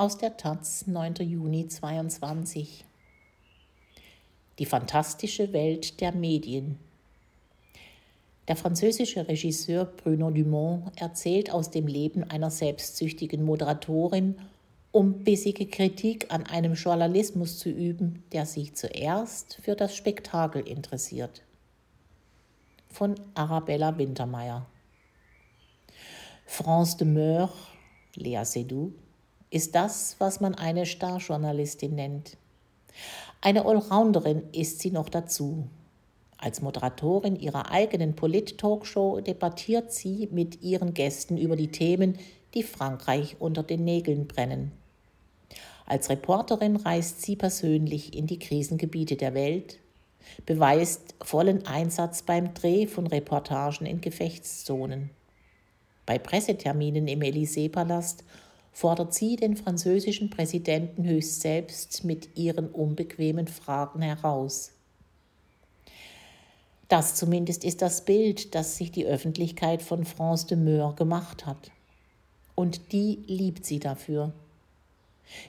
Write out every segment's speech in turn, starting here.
Aus der Taz, 9. Juni 22. Die fantastische Welt der Medien. Der französische Regisseur Bruno Dumont erzählt aus dem Leben einer selbstsüchtigen Moderatorin, um bissige Kritik an einem Journalismus zu üben, der sich zuerst für das Spektakel interessiert. Von Arabella Wintermeyer. France de Meur, Lea Seydoux, ist das, was man eine Starjournalistin nennt. Eine Allrounderin ist sie noch dazu. Als Moderatorin ihrer eigenen Polit-Talkshow debattiert sie mit ihren Gästen über die Themen, die Frankreich unter den Nägeln brennen. Als Reporterin reist sie persönlich in die Krisengebiete der Welt, beweist vollen Einsatz beim Dreh von Reportagen in Gefechtszonen. Bei Presseterminen im Élysée-Palast fordert sie den französischen Präsidenten höchst selbst mit ihren unbequemen Fragen heraus. Das zumindest ist das Bild, das sich die Öffentlichkeit von France de Meur gemacht hat. Und die liebt sie dafür.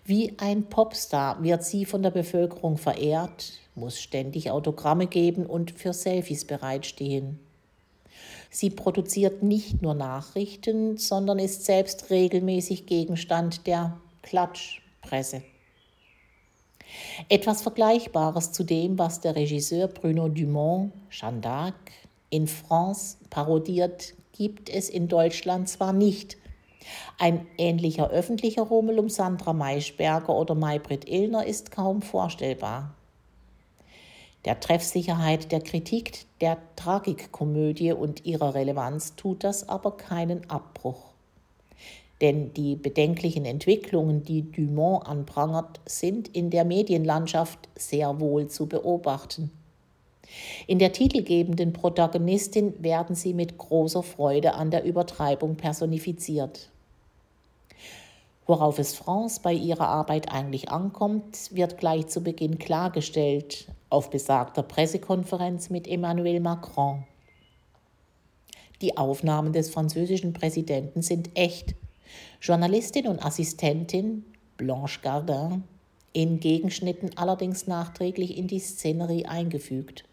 Wie ein Popstar wird sie von der Bevölkerung verehrt, muss ständig Autogramme geben und für Selfies bereitstehen. Sie produziert nicht nur Nachrichten, sondern ist selbst regelmäßig Gegenstand der Klatschpresse. Etwas Vergleichbares zu dem, was der Regisseur Bruno Dumont, Jeanne d'Arc, in France parodiert, gibt es in Deutschland zwar nicht. Ein ähnlicher öffentlicher Rummel um Sandra Maischberger oder Maybrit Illner ist kaum vorstellbar der Treffsicherheit der Kritik der Tragikkomödie und ihrer Relevanz tut das aber keinen Abbruch. Denn die bedenklichen Entwicklungen, die Dumont anprangert, sind in der Medienlandschaft sehr wohl zu beobachten. In der titelgebenden Protagonistin werden sie mit großer Freude an der Übertreibung personifiziert. Worauf es France bei ihrer Arbeit eigentlich ankommt, wird gleich zu Beginn klargestellt auf besagter Pressekonferenz mit Emmanuel Macron. Die Aufnahmen des französischen Präsidenten sind echt. Journalistin und Assistentin Blanche Gardin in Gegenschnitten allerdings nachträglich in die Szenerie eingefügt.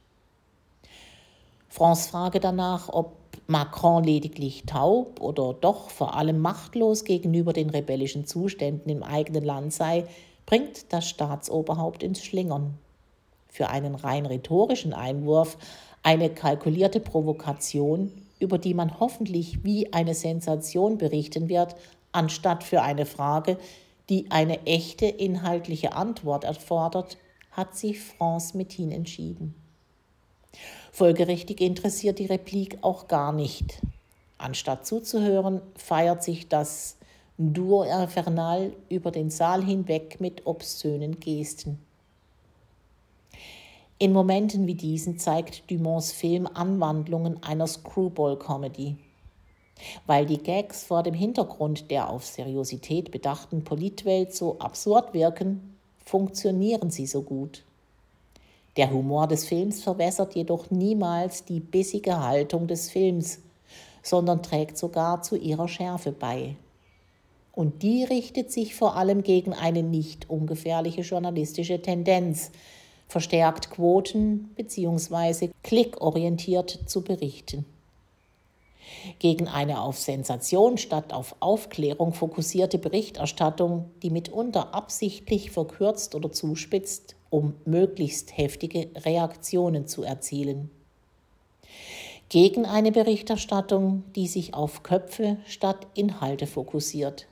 France Frage danach, ob Macron lediglich taub oder doch vor allem machtlos gegenüber den rebellischen Zuständen im eigenen Land sei, bringt das Staatsoberhaupt ins Schlingern. Für einen rein rhetorischen Einwurf eine kalkulierte Provokation, über die man hoffentlich wie eine Sensation berichten wird, anstatt für eine Frage, die eine echte inhaltliche Antwort erfordert, hat sich France Mettin entschieden. Folgerichtig interessiert die Replik auch gar nicht. Anstatt zuzuhören, feiert sich das Duo Infernal über den Saal hinweg mit obszönen Gesten. In Momenten wie diesen zeigt Dumonts Film Anwandlungen einer Screwball-Comedy. Weil die Gags vor dem Hintergrund der auf Seriosität bedachten Politwelt so absurd wirken, funktionieren sie so gut. Der Humor des Films verwässert jedoch niemals die bissige Haltung des Films, sondern trägt sogar zu ihrer Schärfe bei. Und die richtet sich vor allem gegen eine nicht ungefährliche journalistische Tendenz, verstärkt Quoten bzw. klickorientiert zu berichten. Gegen eine auf Sensation statt auf Aufklärung fokussierte Berichterstattung, die mitunter absichtlich verkürzt oder zuspitzt, um möglichst heftige Reaktionen zu erzielen. Gegen eine Berichterstattung, die sich auf Köpfe statt Inhalte fokussiert.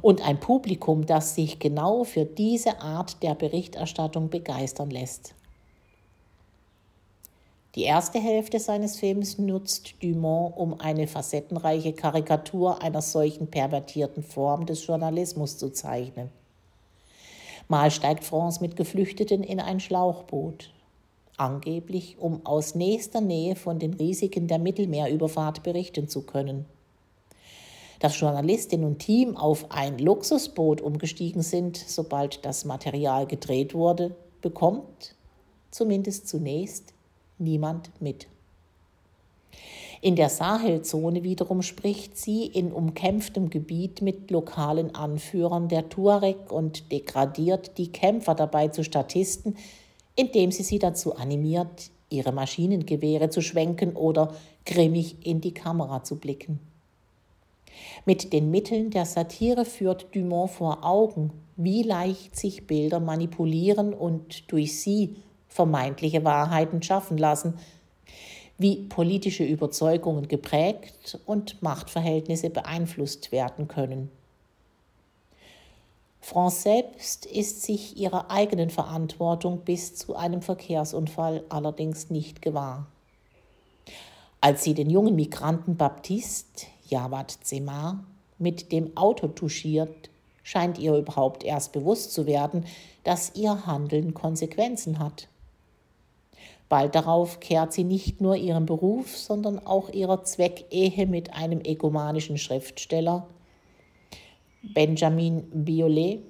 Und ein Publikum, das sich genau für diese Art der Berichterstattung begeistern lässt. Die erste Hälfte seines Films nutzt Dumont, um eine facettenreiche Karikatur einer solchen pervertierten Form des Journalismus zu zeichnen. Mal steigt France mit Geflüchteten in ein Schlauchboot, angeblich um aus nächster Nähe von den Risiken der Mittelmeerüberfahrt berichten zu können. Dass Journalistin und Team auf ein Luxusboot umgestiegen sind, sobald das Material gedreht wurde, bekommt, zumindest zunächst, niemand mit. In der Sahelzone wiederum spricht sie in umkämpftem Gebiet mit lokalen Anführern der Tuareg und degradiert die Kämpfer dabei zu Statisten, indem sie sie dazu animiert, ihre Maschinengewehre zu schwenken oder grimmig in die Kamera zu blicken. Mit den Mitteln der Satire führt Dumont vor Augen, wie leicht sich Bilder manipulieren und durch sie vermeintliche Wahrheiten schaffen lassen, wie politische Überzeugungen geprägt und Machtverhältnisse beeinflusst werden können. France selbst ist sich ihrer eigenen Verantwortung bis zu einem Verkehrsunfall allerdings nicht gewahr. Als sie den jungen Migranten Baptiste Jawad Zemar mit dem Auto touchiert, scheint ihr überhaupt erst bewusst zu werden, dass ihr Handeln Konsequenzen hat. Bald darauf kehrt sie nicht nur ihrem Beruf, sondern auch ihrer Zweckehe mit einem egomanischen Schriftsteller, Benjamin Biolay,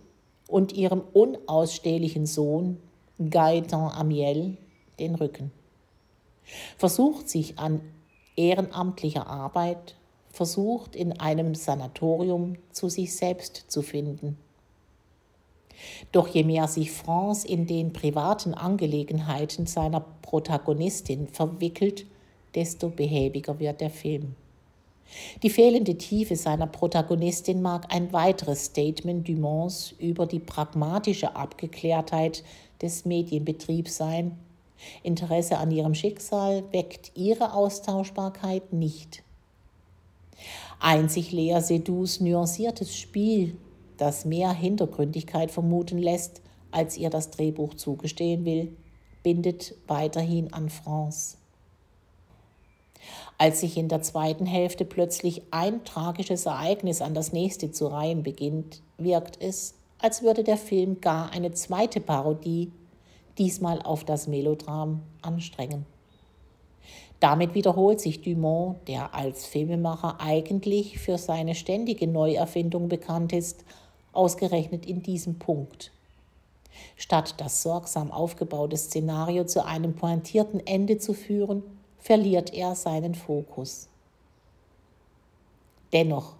und ihrem unausstehlichen Sohn, Gaëtan Amiel, den Rücken. Versucht sich an ehrenamtlicher Arbeit, versucht in einem Sanatorium zu sich selbst zu finden. Doch je mehr sich France in den privaten Angelegenheiten seiner Protagonistin verwickelt, desto behäbiger wird der Film. Die fehlende Tiefe seiner Protagonistin mag ein weiteres Statement Dumonts über die pragmatische Abgeklärtheit des Medienbetriebs sein. Interesse an ihrem Schicksal weckt ihre Austauschbarkeit nicht. Einzig Lea Sedus nuanciertes Spiel, das mehr Hintergründigkeit vermuten lässt, als ihr das Drehbuch zugestehen will, bindet weiterhin an France. Als sich in der zweiten Hälfte plötzlich ein tragisches Ereignis an das nächste zu reihen beginnt, wirkt es, als würde der Film gar eine zweite Parodie, diesmal auf das Melodram, anstrengen. Damit wiederholt sich Dumont, der als Filmemacher eigentlich für seine ständige Neuerfindung bekannt ist, ausgerechnet in diesem Punkt. Statt das sorgsam aufgebaute Szenario zu einem pointierten Ende zu führen, verliert er seinen Fokus. Dennoch,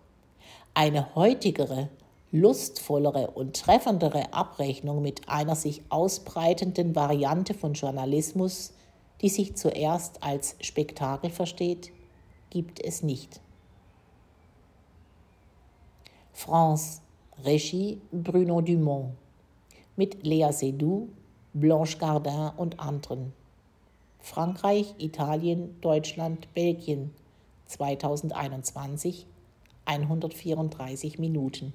eine heutigere, lustvollere und treffendere Abrechnung mit einer sich ausbreitenden Variante von Journalismus die sich zuerst als Spektakel versteht, gibt es nicht. France, Regie Bruno Dumont, mit Lea Seydoux, Blanche Gardin und anderen. Frankreich, Italien, Deutschland, Belgien 2021 134 Minuten.